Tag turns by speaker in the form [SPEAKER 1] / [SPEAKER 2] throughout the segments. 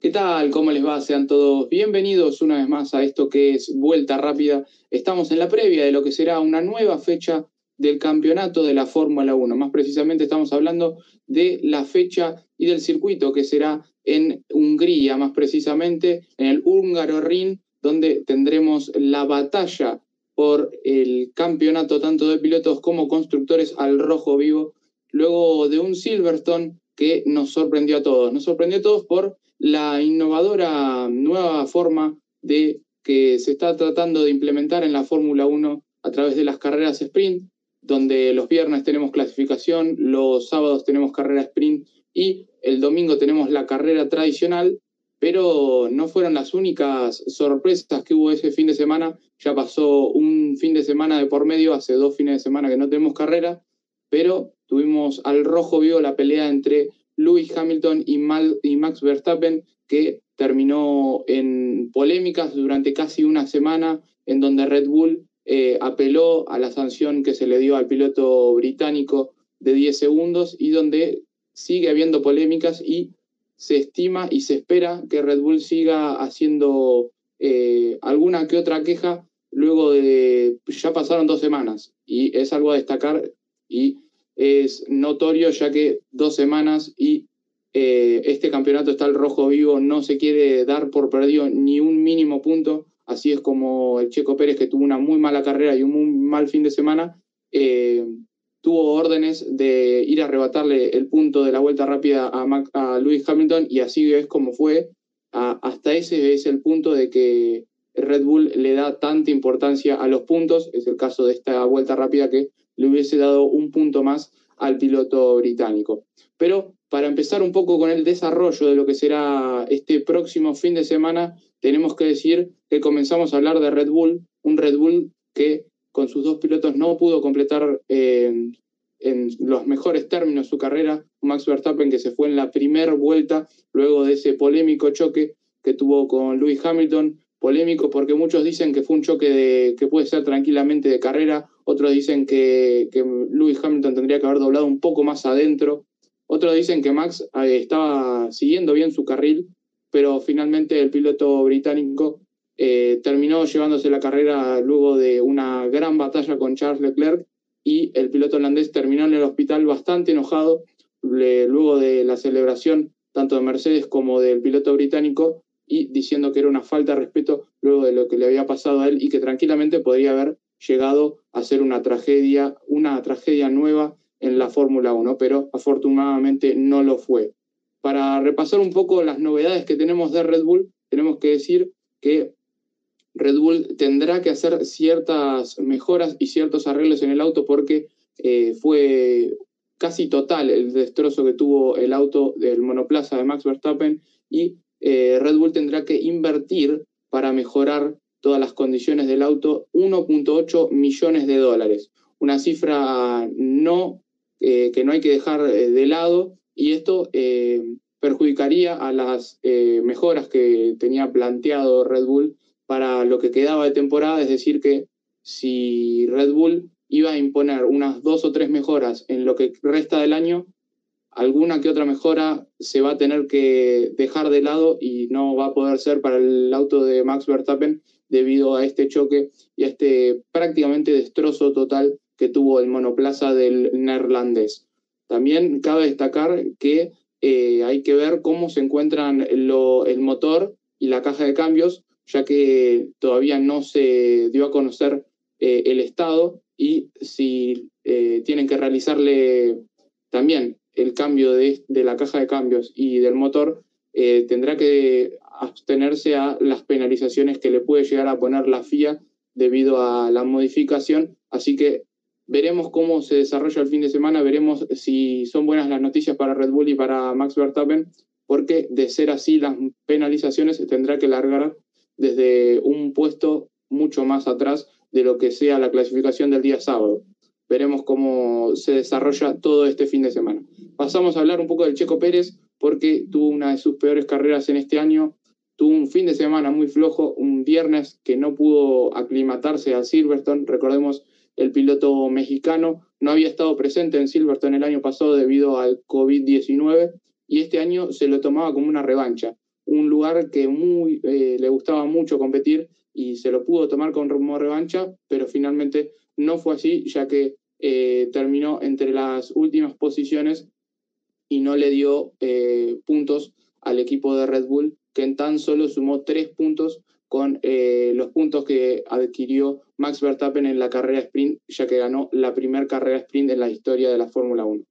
[SPEAKER 1] ¿Qué tal? ¿Cómo les va? Sean todos bienvenidos una vez más a esto que es Vuelta Rápida. Estamos en la previa de lo que será una nueva fecha del campeonato de la Fórmula 1. Más precisamente estamos hablando de la fecha y del circuito que será en Hungría, más precisamente en el Húngaro Ring, donde tendremos la batalla por el campeonato tanto de pilotos como constructores al rojo vivo, luego de un Silverstone que nos sorprendió a todos. Nos sorprendió a todos por la innovadora nueva forma de que se está tratando de implementar en la Fórmula 1 a través de las carreras sprint, donde los viernes tenemos clasificación, los sábados tenemos carrera sprint y el domingo tenemos la carrera tradicional, pero no fueron las únicas sorpresas que hubo ese fin de semana. Ya pasó un fin de semana de por medio, hace dos fines de semana que no tenemos carrera, pero tuvimos al rojo vivo la pelea entre Lewis Hamilton y, Max Verstappen, que terminó en polémicas durante casi una semana, en donde Red Bull eh, apeló a la sanción que se le dio al piloto británico de 10 segundos y donde sigue habiendo polémicas y se estima y se espera que Red Bull siga haciendo eh, alguna que otra queja luego de, ya pasaron dos semanas y es algo a destacar y es notorio ya que dos semanas y eh, este campeonato está al rojo vivo, no se quiere dar por perdido ni un mínimo punto, así es como el Checo Pérez que tuvo una muy mala carrera y un muy mal fin de semana, eh, tuvo órdenes de ir a arrebatarle el punto de la vuelta rápida a, a Lewis Hamilton y así es como fue. hasta ese es el punto de que Red Bull le da tanta importancia a los puntos, es el caso de esta vuelta rápida que le hubiese dado un punto más al piloto británico. Pero para empezar un poco con el desarrollo de lo que será este próximo fin de semana, tenemos que decir que comenzamos a hablar de Red Bull, un Red Bull que con sus dos pilotos no pudo completar eh, en los mejores términos su carrera, Max Verstappen que se fue en la primera vuelta luego de ese polémico choque que tuvo con Lewis Hamilton, polémico porque muchos dicen que fue un choque que puede ser tranquilamente de carrera, otros dicen que, que Lewis Hamilton tendría que haber doblado un poco más adentro, otros dicen que Max eh, estaba siguiendo bien su carril, pero finalmente el piloto británico eh, terminó llevándose la carrera luego de una gran batalla con Charles Leclerc y el piloto holandés terminó en el hospital bastante enojado luego de la celebración tanto de Mercedes como del piloto británico y diciendo que era una falta de respeto luego de lo que le había pasado a él y que tranquilamente podría haber llegado a ser una tragedia, una tragedia nueva en la Fórmula 1, pero afortunadamente no lo fue. Para repasar un poco las novedades que tenemos de Red Bull, tenemos que decir que Red Bull tendrá que hacer ciertas mejoras y ciertos arreglos en el auto porque eh, fue casi total el destrozo que tuvo el auto del monoplaza de Max Verstappen y eh, Red Bull tendrá que invertir para mejorar todas las condiciones del auto 1.8 millones de dólares. Una cifra no, eh, que no hay que dejar eh, de lado y esto perjudicaría a las mejoras que tenía planteado Red Bull para lo que quedaba de temporada, es decir, que si Red Bull iba a imponer unas dos o tres mejoras en lo que resta del año, alguna que otra mejora se va a tener que dejar de lado y no va a poder ser para el auto de Max Verstappen debido a este choque y a este prácticamente destrozo total que tuvo el monoplaza del neerlandés. También cabe destacar que eh, hay que ver cómo se encuentran el motor y la caja de cambios, ya que todavía no se dio a conocer eh, el estado y si eh, tienen que realizarle también el cambio de, la caja de cambios y del motor, tendrá que abstenerse a las penalizaciones que le puede llegar a poner la FIA debido a la modificación. Así que veremos cómo se desarrolla el fin de semana, veremos si son buenas las noticias para Red Bull y para Max Verstappen, porque de ser así las penalizaciones tendrá que largar desde un puesto mucho más atrás de lo que sea la clasificación del día sábado veremos cómo se desarrolla todo este fin de semana. Pasamos a hablar un poco del Checo Pérez, porque tuvo una de sus peores carreras en este año, tuvo un fin de semana muy flojo, un viernes que no pudo aclimatarse a Silverstone, recordemos el piloto mexicano no había estado presente en Silverstone el año pasado debido al COVID-19 y este año se lo tomaba como una revancha. un lugar que muy, eh, le gustaba mucho competir y se lo pudo tomar como revancha, pero finalmente no fue así, ya que eh, terminó entre las últimas posiciones y no le dio puntos al equipo de Red Bull, que tan solo sumó tres puntos con los puntos que adquirió Max Verstappen en la carrera sprint, ya que ganó la primera carrera sprint en la historia de la Fórmula 1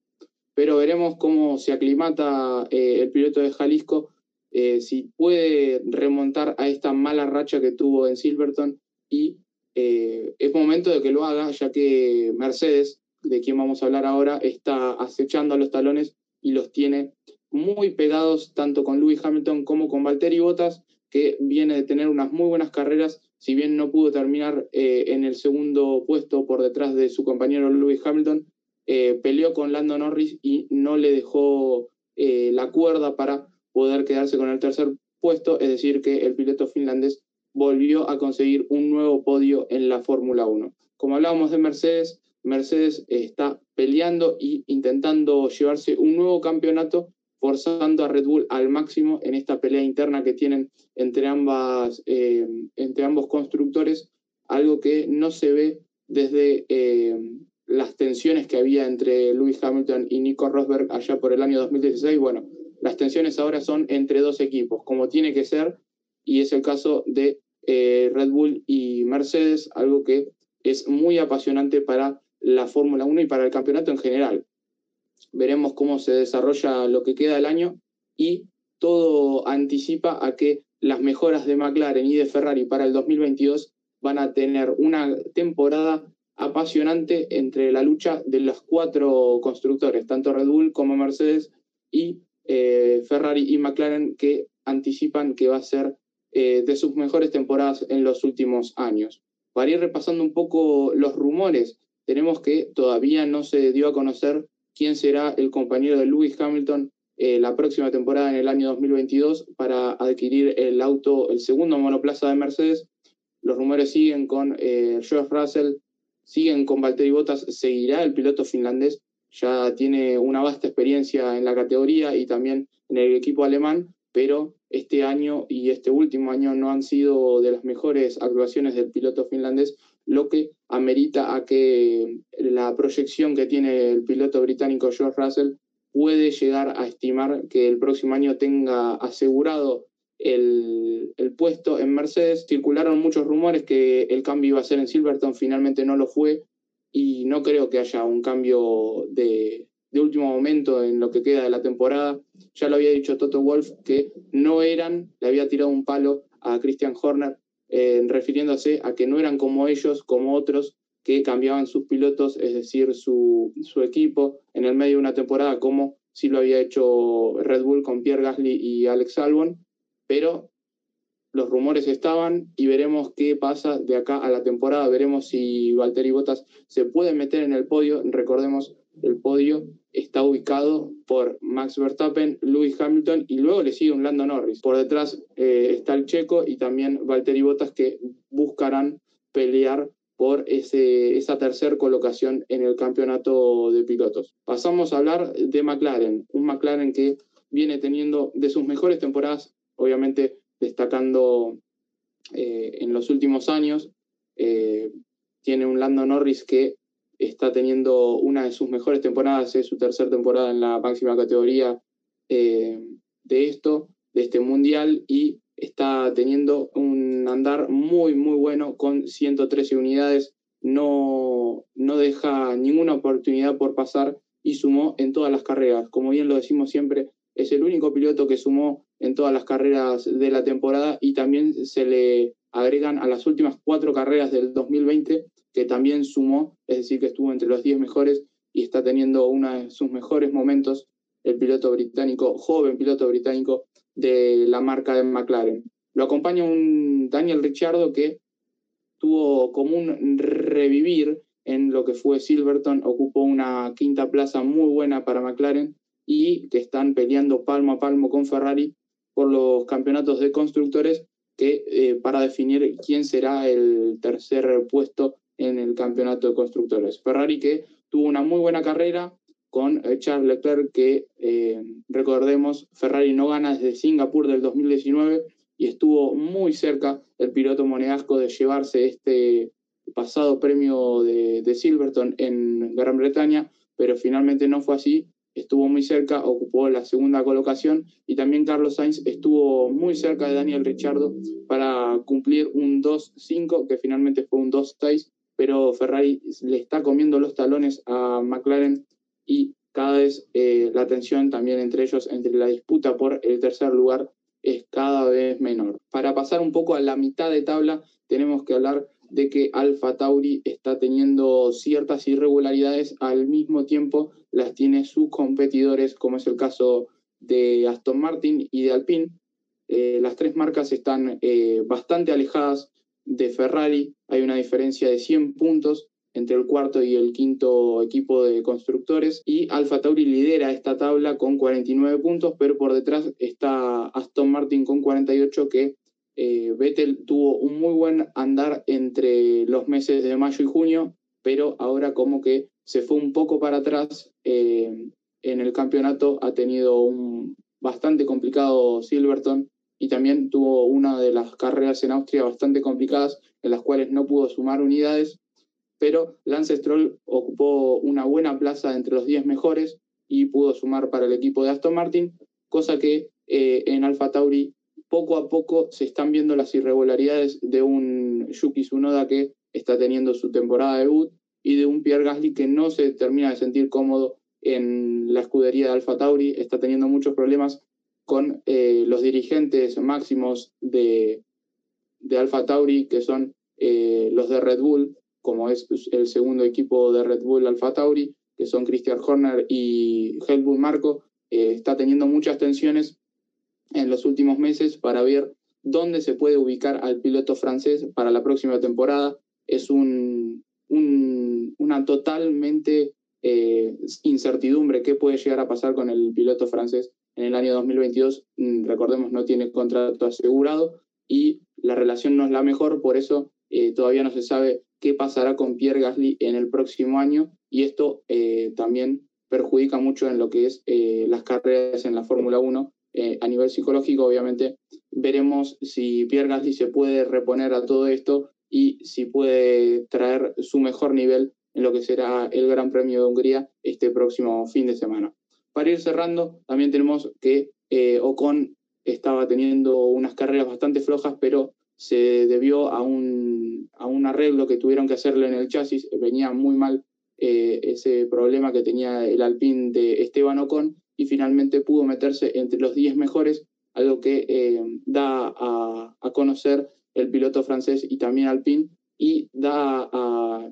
[SPEAKER 1] pero veremos cómo se aclimata eh, el piloto de Jalisco, eh, si puede remontar a esta mala racha que tuvo en Silverton y eh, es momento de que lo haga, ya que Mercedes, de quien vamos a hablar ahora, está acechando a los talones y los tiene muy pegados tanto con Lewis Hamilton como con Valtteri Bottas, que viene de tener unas muy buenas carreras, si bien no pudo terminar en el segundo puesto por detrás de su compañero Lewis Hamilton, eh, peleó con Lando Norris y no le dejó eh, la cuerda para poder quedarse con el tercer puesto, es decir, que el piloto finlandés volvió a conseguir un nuevo podio en la Fórmula 1. Como hablábamos de Mercedes, Mercedes está peleando e intentando llevarse un nuevo campeonato, forzando a Red Bull al máximo en esta pelea interna que tienen entre, ambas, eh, entre ambos constructores, algo que no se ve desde las tensiones que había entre Lewis Hamilton y Nico Rosberg allá por el año 2016, bueno, las tensiones ahora son entre dos equipos, como tiene que ser, y es el caso de eh, Red Bull y Mercedes, algo que es muy apasionante para la Fórmula 1 y para el campeonato en general. Veremos cómo se desarrolla lo que queda del año y todo anticipa a que las mejoras de McLaren y de Ferrari para el 2022 van a tener una temporada apasionante entre la lucha de los cuatro constructores, tanto Red Bull como Mercedes y eh, Ferrari y McLaren, que anticipan que va a ser eh, de sus mejores temporadas en los últimos años. Para ir repasando un poco los rumores, tenemos que todavía no se dio a conocer quién será el compañero de Lewis Hamilton eh, la próxima temporada en el año 2022 para adquirir el auto, el segundo monoplaza de Mercedes. Los rumores siguen con George Russell, siguen con Valtteri Bottas, seguirá el piloto finlandés, ya tiene una vasta experiencia en la categoría y también en el equipo alemán, pero este año y este último año no han sido de las mejores actuaciones del piloto finlandés, lo que amerita a que la proyección que tiene el piloto británico George Russell puede llegar a estimar que el próximo año tenga asegurado el, puesto en Mercedes. Circularon muchos rumores que el cambio iba a ser en Silverton, finalmente no lo fue y no creo que haya un cambio de, último momento en lo que queda de la temporada. Ya lo había dicho Toto Wolf que no eran, le había tirado un palo a Christian Horner, eh, refiriéndose a que no eran como ellos, como otros que cambiaban sus pilotos, es decir, su, su equipo en el medio de una temporada, como sí lo había hecho Red Bull con Pierre Gasly y Alex Albon pero los rumores estaban y veremos qué pasa de acá a la temporada. Veremos si Valtteri Bottas se puede meter en el podio. Recordemos, el podio está ubicado por Max Verstappen, Lewis Hamilton y luego le sigue un Lando Norris. Por detrás eh, está el checo y también Valtteri Bottas que buscarán pelear por ese, esa tercera colocación en el campeonato de pilotos. Pasamos a hablar de McLaren, un McLaren que viene teniendo de sus mejores temporadas obviamente destacando eh, en los últimos años. Eh, tiene un Lando Norris que está teniendo una de sus mejores temporadas, es su tercera temporada en la máxima categoría eh, de esto, de este mundial, y está teniendo un andar muy, muy bueno con 113 unidades. No, no deja ninguna oportunidad por pasar y sumó en todas las carreras. Como bien lo decimos siempre, es el único piloto que sumó en todas las carreras de la temporada y también se le agregan a las últimas cuatro carreras del 2020 que también sumó, es decir, que estuvo entre los 10 mejores y está teniendo uno de sus mejores momentos el piloto británico, joven piloto británico de la marca de McLaren. Lo acompaña un Daniel Ricciardo que tuvo como un revivir en lo que fue Silverton, ocupó una quinta plaza muy buena para McLaren y que están peleando palmo a palmo con Ferrari por los campeonatos de constructores que, eh, para definir quién será el tercer puesto en el campeonato de constructores. Ferrari que tuvo una muy buena carrera con eh, Charles Leclerc, que eh, recordemos, Ferrari no gana desde Singapur del 2019 y estuvo muy cerca el piloto monegasco de llevarse este pasado premio de, de Silverstone en Gran Bretaña, pero finalmente no fue así estuvo muy cerca, ocupó la segunda colocación y también Carlos Sainz estuvo muy cerca de Daniel Ricciardo para cumplir un 2-5, que finalmente fue un 2-6, pero Ferrari le está comiendo los talones a McLaren y cada vez eh, la tensión también entre ellos, entre la disputa por el tercer lugar, es cada vez menor. Para pasar un poco a la mitad de tabla, tenemos que hablar de que Alfa Tauri está teniendo ciertas irregularidades, al mismo tiempo las tiene sus competidores, como es el caso de Aston Martin y de Alpine. Eh, las tres marcas están eh, bastante alejadas de Ferrari, hay una diferencia de 100 puntos entre el cuarto y el quinto equipo de constructores y Alfa Tauri lidera esta tabla con 49 puntos, pero por detrás está Aston Martin con 48 que eh, Vettel tuvo un muy buen andar entre los meses de mayo y junio, pero ahora como que se fue un poco para atrás eh, en el campeonato, ha tenido un bastante complicado Silverstone y también tuvo una de las carreras en Austria bastante complicadas en las cuales no pudo sumar unidades, pero Lance Stroll ocupó una buena plaza entre los 10 mejores y pudo sumar para el equipo de Aston Martin, cosa que eh, en Alfa Tauri poco a poco se están viendo las irregularidades de un Yuki Tsunoda que está teniendo su temporada de debut y de un Pierre Gasly que no se termina de sentir cómodo en la escudería de Alfa Tauri, está teniendo muchos problemas con eh, los dirigentes máximos de, de Alfa Tauri, que son eh, los de Red Bull, como es el segundo equipo de Red Bull Alfa Tauri, que son Christian Horner y Helmut Marco, eh, está teniendo muchas tensiones en los últimos meses para ver dónde se puede ubicar al piloto francés para la próxima temporada. Es un, una totalmente incertidumbre qué puede llegar a pasar con el piloto francés en el año 2022. Mm, recordemos, no tiene contrato asegurado y la relación no es la mejor, por eso eh, todavía no se sabe qué pasará con Pierre Gasly en el próximo año y esto eh, también perjudica mucho en lo que es las carreras en la Fórmula 1 eh, a nivel psicológico, obviamente, veremos si Pierre Gasly se puede reponer a todo esto y si puede traer su mejor nivel en lo que será el Gran Premio de Hungría este próximo fin de semana. Para ir cerrando, también tenemos que eh, Ocon estaba teniendo unas carreras bastante flojas, pero se debió a un, a un arreglo que tuvieron que hacerle en el chasis. Venía muy mal eh, ese problema que tenía el Alpine de Esteban Ocon y finalmente pudo meterse entre los 10 mejores, algo que eh, da a, conocer el piloto francés y también Alpine y da a,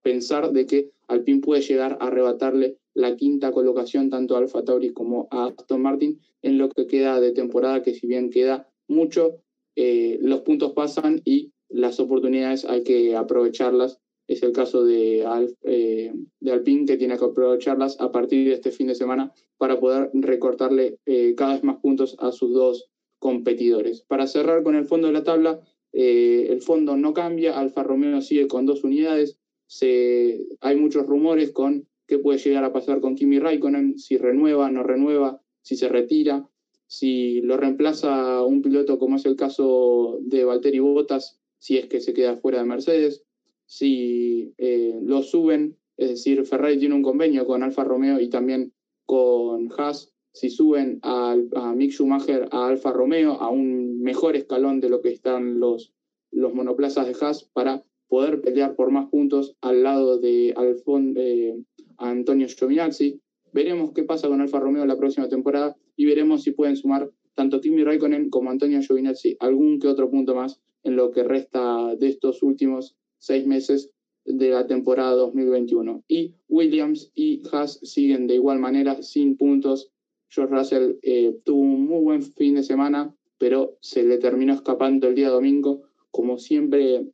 [SPEAKER 1] pensar de que Alpine puede llegar a arrebatarle la quinta colocación tanto a Alfa Tauri como a Aston Martin en lo que queda de temporada, que si bien queda mucho, eh, los puntos pasan y las oportunidades hay que aprovecharlas. Es el caso de, eh, de Alpine, que tiene que aprovecharlas a partir de este fin de semana para poder recortarle eh, cada vez más puntos a sus dos competidores. Para cerrar con el fondo de la tabla, el fondo no cambia, Alfa Romeo sigue con dos unidades, se, hay muchos rumores con qué puede llegar a pasar con Kimi Raikkonen, si renueva, no renueva, si se retira, si lo reemplaza un piloto como es el caso de Valtteri Bottas, si es que se queda fuera de Mercedes, si eh, lo suben, es decir, Ferrari tiene un convenio con Alfa Romeo y también con Haas, si suben a, Mick Schumacher a Alfa Romeo a un mejor escalón de lo que están los, los monoplazas de Haas para poder pelear por más puntos al lado de eh, Antonio Giovinazzi. Veremos qué pasa con Alfa Romeo la próxima temporada y veremos si pueden sumar tanto Kimi Raikkonen como Antonio Giovinazzi algún que otro punto más en lo que resta de estos últimos seis meses de la temporada 2021. Y Williams y Haas siguen de igual manera sin puntos. George Russell eh, tuvo un muy buen fin de semana, pero se le terminó escapando el día domingo. Como siempre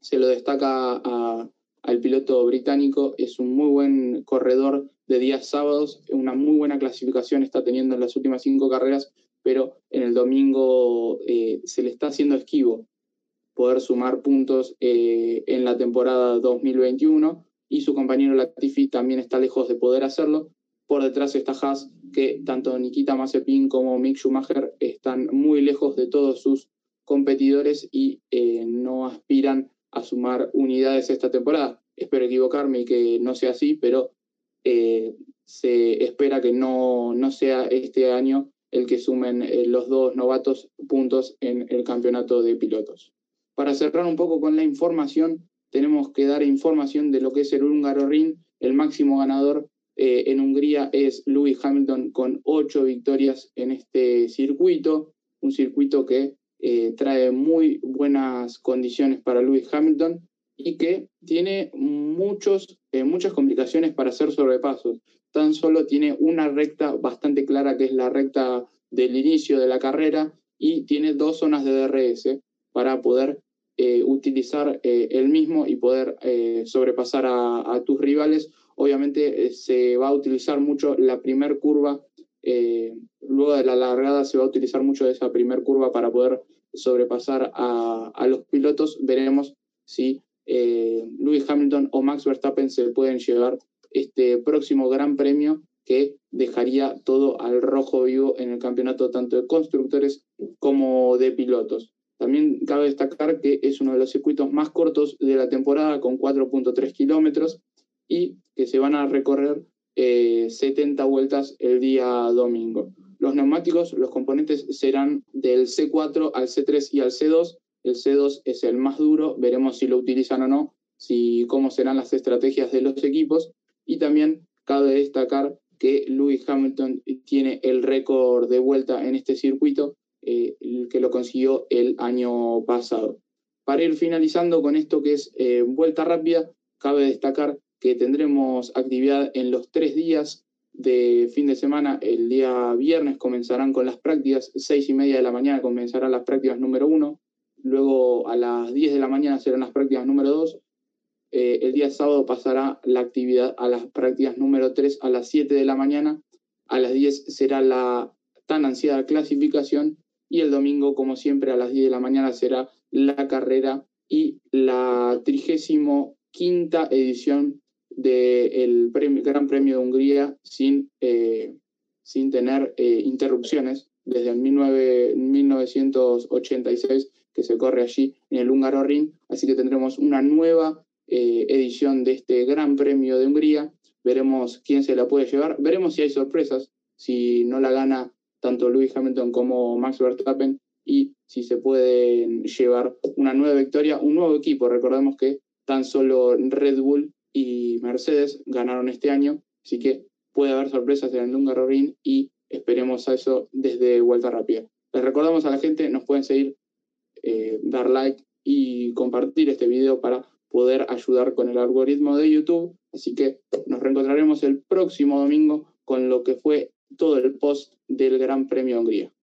[SPEAKER 1] se lo destaca al piloto británico, es un muy buen corredor de días sábados, una muy buena clasificación está teniendo en las últimas cinco carreras, pero en el domingo eh, se le está haciendo esquivo poder sumar puntos eh, en la temporada 2021 y su compañero Latifi también está lejos de poder hacerlo. Por detrás está Haas, que tanto Nikita Mazepin como Mick Schumacher están muy lejos de todos sus competidores y eh, no aspiran a sumar unidades esta temporada. Espero equivocarme y que no sea así, pero eh, se espera que no, no sea este año el que sumen eh, los dos novatos puntos en el campeonato de pilotos. Para cerrar un poco con la información, tenemos que dar información de lo que es el húngaro Ring. El máximo ganador eh, en Hungría es Lewis Hamilton con ocho victorias en este circuito, un circuito que eh, trae muy buenas condiciones para Lewis Hamilton y que tiene muchos, muchas complicaciones para hacer sobrepasos tan solo tiene una recta bastante clara que es la recta del inicio de la carrera y tiene dos zonas de DRS para poder eh, utilizar eh, el mismo y poder eh, sobrepasar a, tus rivales. Obviamente se va a utilizar mucho la primer curva, de la largada se va a utilizar mucho esa primer curva para poder sobrepasar a, a los pilotos. Veremos si Lewis Hamilton o Max Verstappen se pueden llevar este próximo Gran Premio que dejaría todo al rojo vivo en el campeonato tanto de constructores como de pilotos. También cabe destacar que es uno de los circuitos más cortos de la temporada con 4.3 kilómetros y que se van a recorrer 70 eh, vueltas el día domingo. Los neumáticos, los componentes serán del C4 al C3 y al C2. El C2 es el más duro, veremos si lo utilizan o no, si cómo serán las estrategias de los equipos. Y también cabe destacar que Lewis Hamilton tiene el récord de vuelta en este circuito, eh, que lo consiguió el año pasado. Para ir finalizando con esto que es eh, vuelta rápida, cabe destacar que tendremos actividad en los tres días de fin de semana. El día viernes comenzarán con las prácticas, seis y media de la mañana comenzarán las prácticas número uno, luego a las 10 de la mañana serán las prácticas número dos, eh, el día sábado pasará la actividad a las prácticas número 3 a las 7 de la mañana. A las 10 será la tan ansiada clasificación y el domingo, como siempre, a las 10 de la mañana será la carrera y la 35 quinta edición del Gran Premio de Hungría sin, eh, sin tener eh, interrupciones desde el 1986 que se corre allí en el Húngaro Ring, así que tendremos una nueva eh, edición de este Gran Premio de Hungría. Veremos quién se la puede llevar. Veremos si hay sorpresas, si no la gana tanto Lewis Hamilton como Max Verstappen y si se pueden llevar una nueva victoria, un nuevo equipo. Recordemos que tan solo Red Bull y Mercedes ganaron este año, así que puede haber sorpresas en el Húngaro Ring y esperemos a eso desde Vuelta Rápida. Les recordamos a la gente, nos pueden seguir, eh, dar like y compartir este video para poder ayudar con el algoritmo de YouTube. Así que nos reencontraremos el próximo domingo con lo que fue todo el post del Gran Premio Hungría.